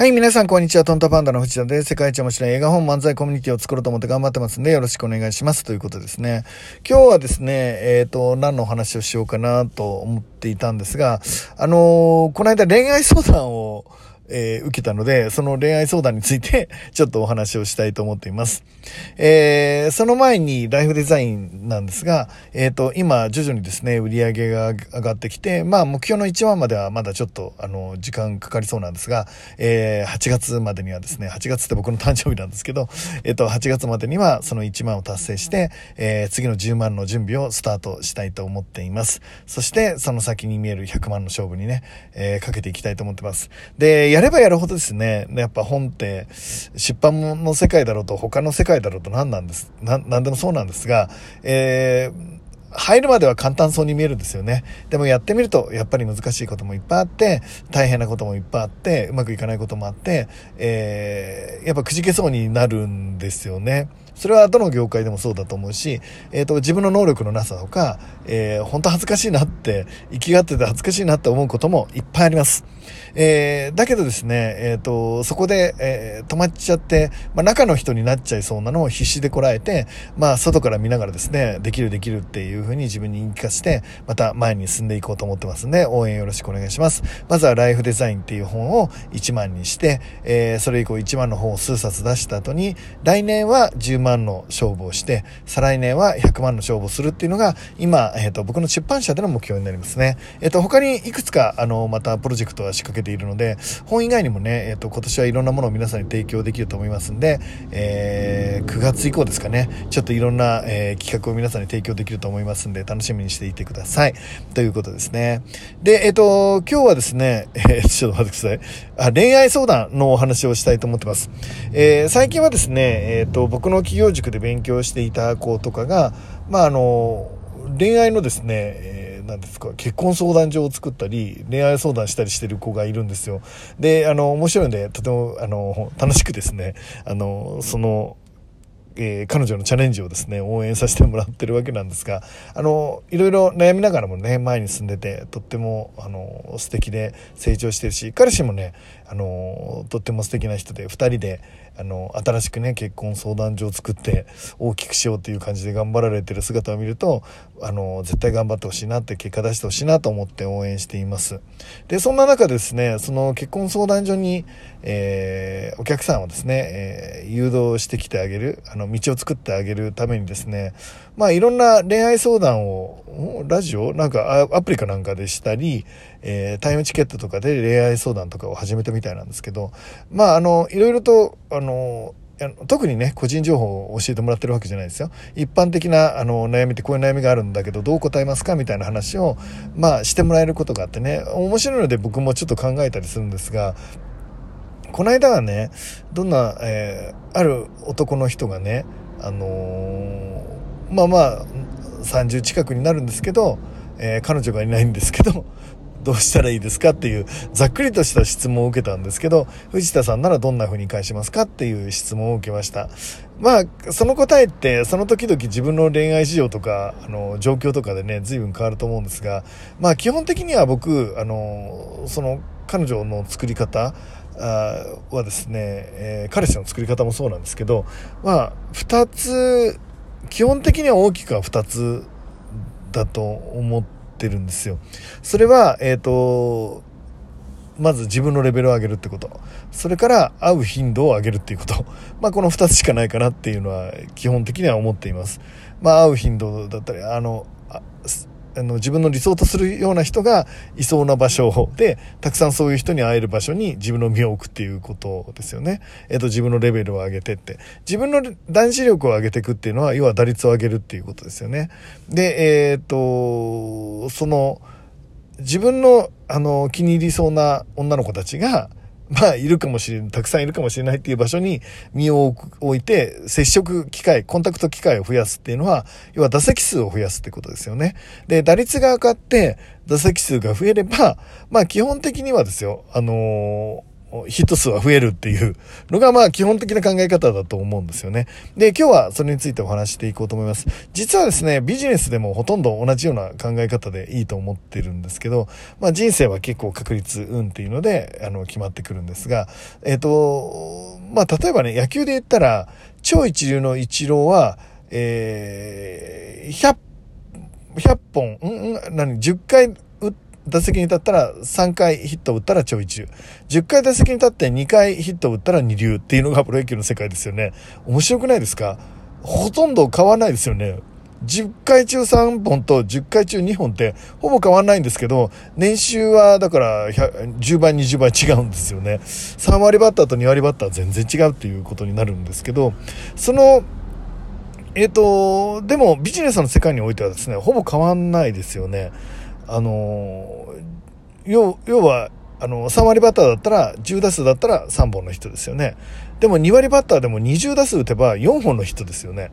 はい、皆さん、こんにちは。トンタパンダの藤田です、世界一面白い映画本漫才コミュニティを作ろうと思って頑張ってますんで、よろしくお願いします。ということですね。今日はですね、えっ、ー、と、何のお話をしようかなと思っていたんですが、あのー、この間恋愛相談を、えー、受けたので、その恋愛相談について、ちょっとお話をしたいと思っています。えー、その前にライフデザインなんですが、えっ、ー、と、今、徐々にですね、売り上げが上がってきて、まあ、目標の1万まではまだちょっと、あの、時間かかりそうなんですが、えー、8月までにはですね、8月って僕の誕生日なんですけど、えっ、と、8月までにはその1万を達成して、え、次の10万の準備をスタートしたいと思っています。そして、その先に見える100万の勝負にね、え、かけていきたいと思ってます。で、やればやるほどですね、やっぱ本って出版の世界だろうと他の世界だろうと何なんです、何でもそうなんですが、えー入るまでは簡単そうに見えるんですよね。でもやってみると、やっぱり難しいこともいっぱいあって、大変なこともいっぱいあって、うまくいかないこともあって、えー、やっぱくじけそうになるんですよね。それはどの業界でもそうだと思うし、えっ、ー、と、自分の能力のなさとか、えー、本当恥ずかしいなって、生きがってて恥ずかしいなって思うこともいっぱいあります。えー、だけどですね、えっ、ー、と、そこで、えー、止まっちゃって、まあ、中の人になっちゃいそうなのを必死でこらえて、まあ、外から見ながらですね、できるできるっていうふうに自分に言い聞かせて、また前に進んでいこうと思ってますんで、応援よろしくお願いします。まずはライフデザインっていう本を1万にして、えー、それ以降1万の本を数冊出した後に、来年は10万の勝負をして、再来年は100万の勝負をするっていうのが、今、えっ、ー、と、僕の出版社での目標になりますね。えっ、ー、と、他にいくつか、あの、またプロジェクトは仕掛けているので、本以外にもね、えっ、ー、と、今年はいろんなものを皆さんに提供できると思いますんで、えー、9月以降ですかね、ちょっといろんな、えー、企画を皆さんに提供できると思いますんで、楽しみにしていてください。ということですね。で、えっ、と、今日はですね、えちょっと待ってください。あ、恋愛相談のお話をしたいと思ってます。え最近はですね、えっ、と、僕の企業塾で勉強していた子とかが、まあ、あの、恋愛のですね、えー、何ですか、結婚相談所を作ったり、恋愛相談したりしてる子がいるんですよ。で、あの、面白いので、とても、あの、楽しくですね、あの、その、えー、彼女のチャレンジをですね、応援させてもらってるわけなんですが、あの、いろいろ悩みながらもね、前に進んでて、とっても、あの、素敵で成長してるし、彼氏もね、あの、とっても素敵な人で、二人で、あの、新しくね、結婚相談所を作って大きくしようっていう感じで頑張られてる姿を見ると、あの、絶対頑張ってほしいなって、結果出してほしいなと思って応援しています。で、そんな中ですね、その結婚相談所に、えー、お客さんをですね、えー、誘導してきてあげる、あの、の道を作ってあげるためにですね、まあ、いろんな恋愛相談を、ラジオなんかアプリかなんかでしたり、えー、タイムチケットとかで恋愛相談とかを始めたみたいなんですけど、まあ、あの、いろいろと、あの、特にね、個人情報を教えてもらってるわけじゃないですよ。一般的なあの悩みってこういう悩みがあるんだけど、どう答えますかみたいな話を、まあ、してもらえることがあってね、面白いので僕もちょっと考えたりするんですが、この間はね、どんな、えー、ある男の人がね、あのー、まあまあ、30近くになるんですけど、えー、彼女がいないんですけど、どうしたらいいですかっていうざっくりとした質問を受けたんですけど、藤田さんならどんな風に返しますかっていう質問を受けました。まあ、その答えってその時々自分の恋愛事情とか、あの、状況とかでね、随分変わると思うんですが、まあ基本的には僕、あの、その彼女の作り方、はですね、えー、彼氏の作り方もそうなんですけど、まあ、二つ、基本的には大きくは二つだと思ってるんですよ。それは、えっ、ー、と、まず自分のレベルを上げるってこと。それから会う頻度を上げるっていうこと。まあこの二つしかないかなっていうのは基本的には思っています。まあ会う頻度だったり、あの、あの自分の理想とするような人がいそうな場所で、たくさんそういう人に会える場所に自分の身を置くっていうことですよね。えっ、と、自分のレベルを上げてって。自分の男子力を上げていくっていうのは、要は打率を上げるっていうことですよね。で、えっ、と、その、自分の、あの、気に入りそうな女の子たちが、まあ、いるかもしれない、たくさんいるかもしれないっていう場所に身を置いて、接触機会、コンタクト機会を増やすっていうのは、要は打席数を増やすってことですよね。で、打率が上がって、打席数が増えれば、まあ、基本的にはですよ、あのーヒット数は増えるっていうのが、まあ、基本的な考え方だと思うんですよね。で、今日はそれについてお話していこうと思います。実はですね、ビジネスでもほとんど同じような考え方でいいと思ってるんですけど、まあ、人生は結構確率運っていうので、あの、決まってくるんですが、えっ、ー、と、まあ、例えばね、野球で言ったら、超一流の一郎は、えー、100 100本、うん、何、10回打席に立ったら3回ヒットを打ったら超一流。10回打席に立って2回ヒットを打ったら二流っていうのがプロ野球の世界ですよね。面白くないですか？ほとんど変わらないですよね。10回中3本と10回中2本ってほぼ変わんないんですけど、年収はだから10倍、20倍違うんですよね。3割バッターと2割バッター全然違うっていうことになるんですけど、そのえっ、ー、と、でもビジネスの世界においてはですね、ほぼ変わんないですよね。あの、要、は、あの、3割バッターだったら、10打数だったら3本の人ですよね。でも2割バッターでも20打数打てば4本のヒットですよね。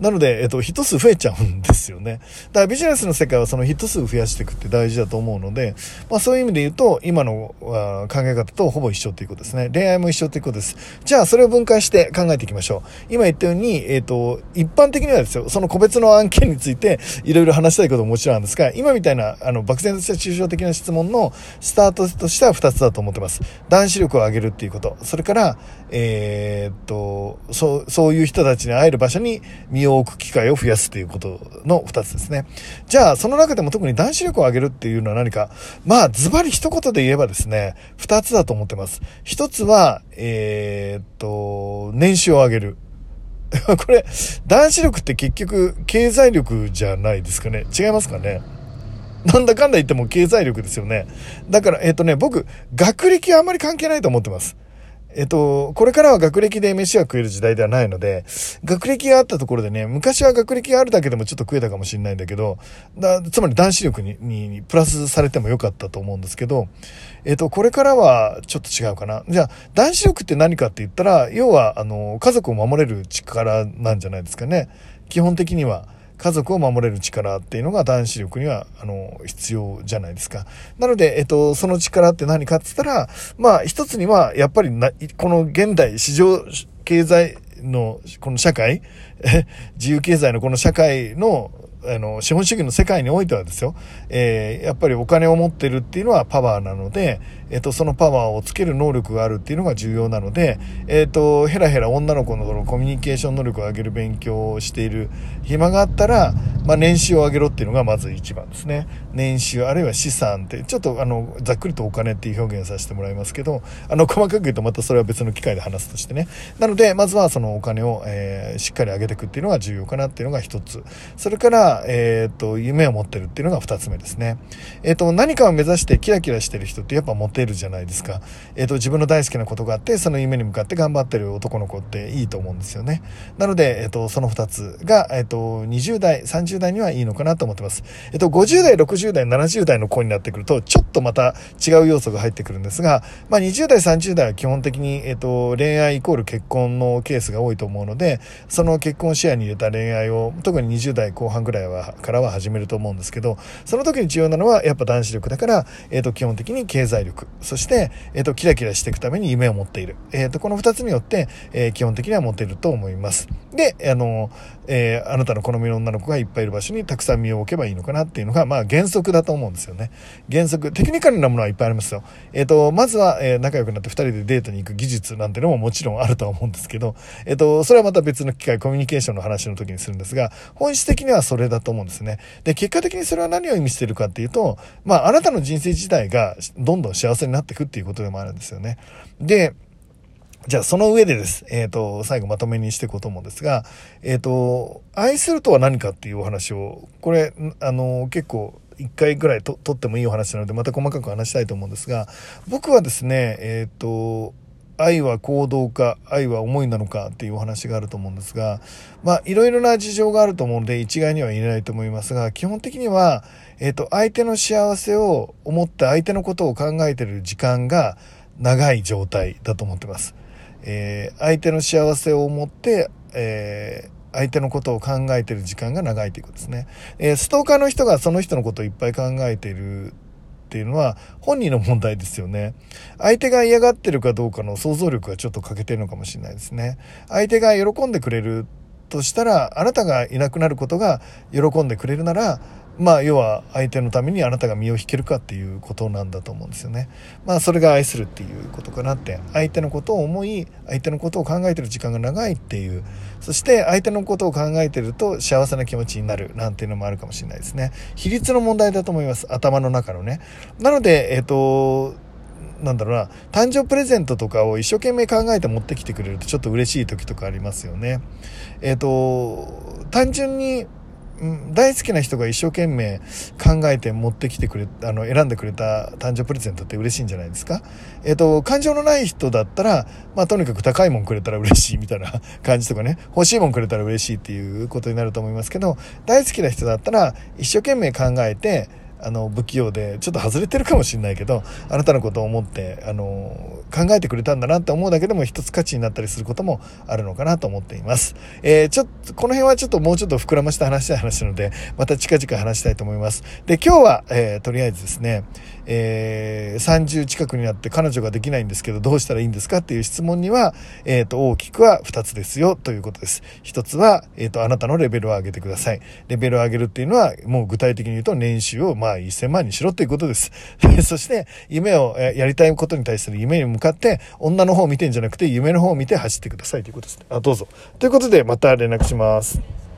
なので、えっと、ヒット数増えちゃうんですよね。だからビジネスの世界はそのヒット数増やしていくって大事だと思うので、まあそういう意味で言うと、今の考え方とほぼ一緒ということですね。恋愛も一緒ということです。じゃあ、それを分解して考えていきましょう。今言ったように、えっと、一般的にはですよ、その個別の案件についていろいろ話したいことももちろんなんですが、今みたいな、あの、漠然とした抽象的な質問のスタートとしては2つだと思ってます。男子力を上げるっていうこと。それから、えー、えっと、そう、そういう人たちに会える場所に身を置く機会を増やすということの二つですね。じゃあ、その中でも特に男子力を上げるっていうのは何か、まあ、ズバリ一言で言えばですね、二つだと思ってます。一つは、えー、っと、年収を上げる。これ、男子力って結局、経済力じゃないですかね。違いますかね。なんだかんだ言っても経済力ですよね。だから、えっ、とね、僕、学歴はあんまり関係ないと思ってます。えっと、これからは学歴で飯が食える時代ではないので、学歴があったところでね、昔は学歴があるだけでもちょっと食えたかもしれないんだけど、だつまり男子力ににプラスされてもよかったと思うんですけど、えっと、これからはちょっと違うかな。じゃあ、男子力って何かって言ったら、要は、あの、家族を守れる力なんじゃないですかね。基本的には。家族を守れる力っていうのが男子力には、あの、必要じゃないですか。なので、えっと、その力って何かって言ったら、まあ、一つには、やっぱりな、この現代市場経済の、この社会、自由経済のこの社会の、あの、資本主義の世界においてはですよ、えー、やっぱりお金を持ってるっていうのはパワーなので、えっ、ー、と、そのパワーをつける能力があるっていうのが重要なので、えっ、ー、と、ヘラヘラ女の子のコミュニケーション能力を上げる勉強をしている暇があったら、まあ、年収を上げろっていうのがまず一番ですね。年収、あるいは資産って、ちょっとあの、ざっくりとお金っていう表現をさせてもらいますけど、あの、細かく言うとまたそれは別の機会で話すとしてね。なので、まずはそのお金を、えー、しっかり上げていくっていうのが重要かなっていうのが一つ。それから、えっ、と、夢を持ってるっていうのが二つ目ですね。えっ、と、何かを目指してキラキラしてる人ってやっぱモテるじゃないですか。えっ、と、自分の大好きなことがあって、その夢に向かって頑張ってる男の子っていいと思うんですよね。なので、えっ、と、その二つが、えっ、と、20代、30代にはいいのかなと思ってます。えっ、と、50代、60代、70代の子になってくると、ちょっとまた違う要素が入ってくるんですが、まあ、20代、30代は基本的に、えっ、と、恋愛イコール結婚のケースが多いと思うので、その結婚視野に入れた恋愛を、特に20代後半ぐらいは、からは始めると思うんですけど、その時に重要なのは、やっぱ男子力だから、えっ、と、基本的に経済力、そして、えっ、と、キラキラしていくために夢を持っている。えっ、と、この二つによって、え基本的には持てると思います。で、あの、えあなたの好みの女の子がいっぱいいる場所にたくさん身を置けばいいのかなっていうのが、まあ原則だと思うんですよね。原則、テクニカルなものはいっぱいありますよ。えっ、ー、と、まずは、えー、仲良くなって2人でデートに行く技術なんてのももちろんあるとは思うんですけど、えっ、ー、と、それはまた別の機会、コミュニケーションの話の時にするんですが、本質的にはそれだと思うんですね。で、結果的にそれは何を意味してるかっていうと、まあ、あなたの人生自体がどんどん幸せになっていくっていうことでもあるんですよね。で、じゃあその上でです。えっ、ー、と、最後まとめにしていこうと思うんですが、えっ、ー、と、愛するとは何かっていうお話を、これ、あの、結構、一回ぐらいと撮ってもいいお話なので、また細かく話したいと思うんですが、僕はですね、えっ、ー、と、愛は行動か、愛は思いなのかっていうお話があると思うんですが、まあ、いろいろな事情があると思うので、一概には言えないと思いますが、基本的には、えっ、と、相手の幸せを思って相手のことを考えてる時間が長い状態だと思ってます。えー、相手の幸せを思って、えー、相手のことを考えてる時間が長いということですね。えー、ストーカーの人がその人のことをいっぱい考えているっっていうのは本人の問題ですよね。相手が嫌がってるかどうかの想像力がちょっと欠けてるのかもしれないですね。相手が喜んでくれるとしたら、あなたがいなくなることが喜んでくれるなら、まあ、要は相手のためにあなたが身を引けるかっていうことなんだと思うんですよね。まあ、それが愛するっていうことかなって。相手のことを思い、相手のことを考えてる時間が長いっていう。そして相手のことを考えてると幸せな気持ちになるなんていうのもあるかもしれないですね。比率の問題だと思います。頭の中のね。なので、えっ、ー、と、なんだろうな、誕生プレゼントとかを一生懸命考えて持ってきてくれるとちょっと嬉しい時とかありますよね。えっ、ー、と、単純に大好きな人が一生懸命考えて持ってきてくれ、あの、選んでくれた誕生プレゼントって嬉しいんじゃないですか？えっ、と、感情のない人だったら、まあ、とにかく高いもんくれたら嬉しいみたいな感じとかね、欲しいもんくれたら嬉しいっていうことになると思いますけど、大好きな人だったら、一生懸命考えて、あの、不器用で、ちょっと外れてるかもしれないけど、あなたのことを思って、あの、考えてくれたんだなって思うだけでも一つ価値になったりすることもあるのかなと思っています。えー、ちょっと、この辺はちょっともうちょっと膨らました話した話なので、また近々話したいと思います。で、今日は、えー、とりあえずですね、えー、30近くになって彼女ができないんですけど、どうしたらいいんですかっていう質問には、えっ、ー、と、大きくは2つですよということです。1つは、えっ、ー、と、あなたのレベルを上げてください。レベルを上げるっていうのは、もう具体的に言うと年収をまあ1000万にしろっていうことです。そして、夢を、やりたいことに対する夢に向かって、女の方を見てんじゃなくて、夢の方を見て走ってくださいということです。あ、どうぞ。ということで、また連絡します。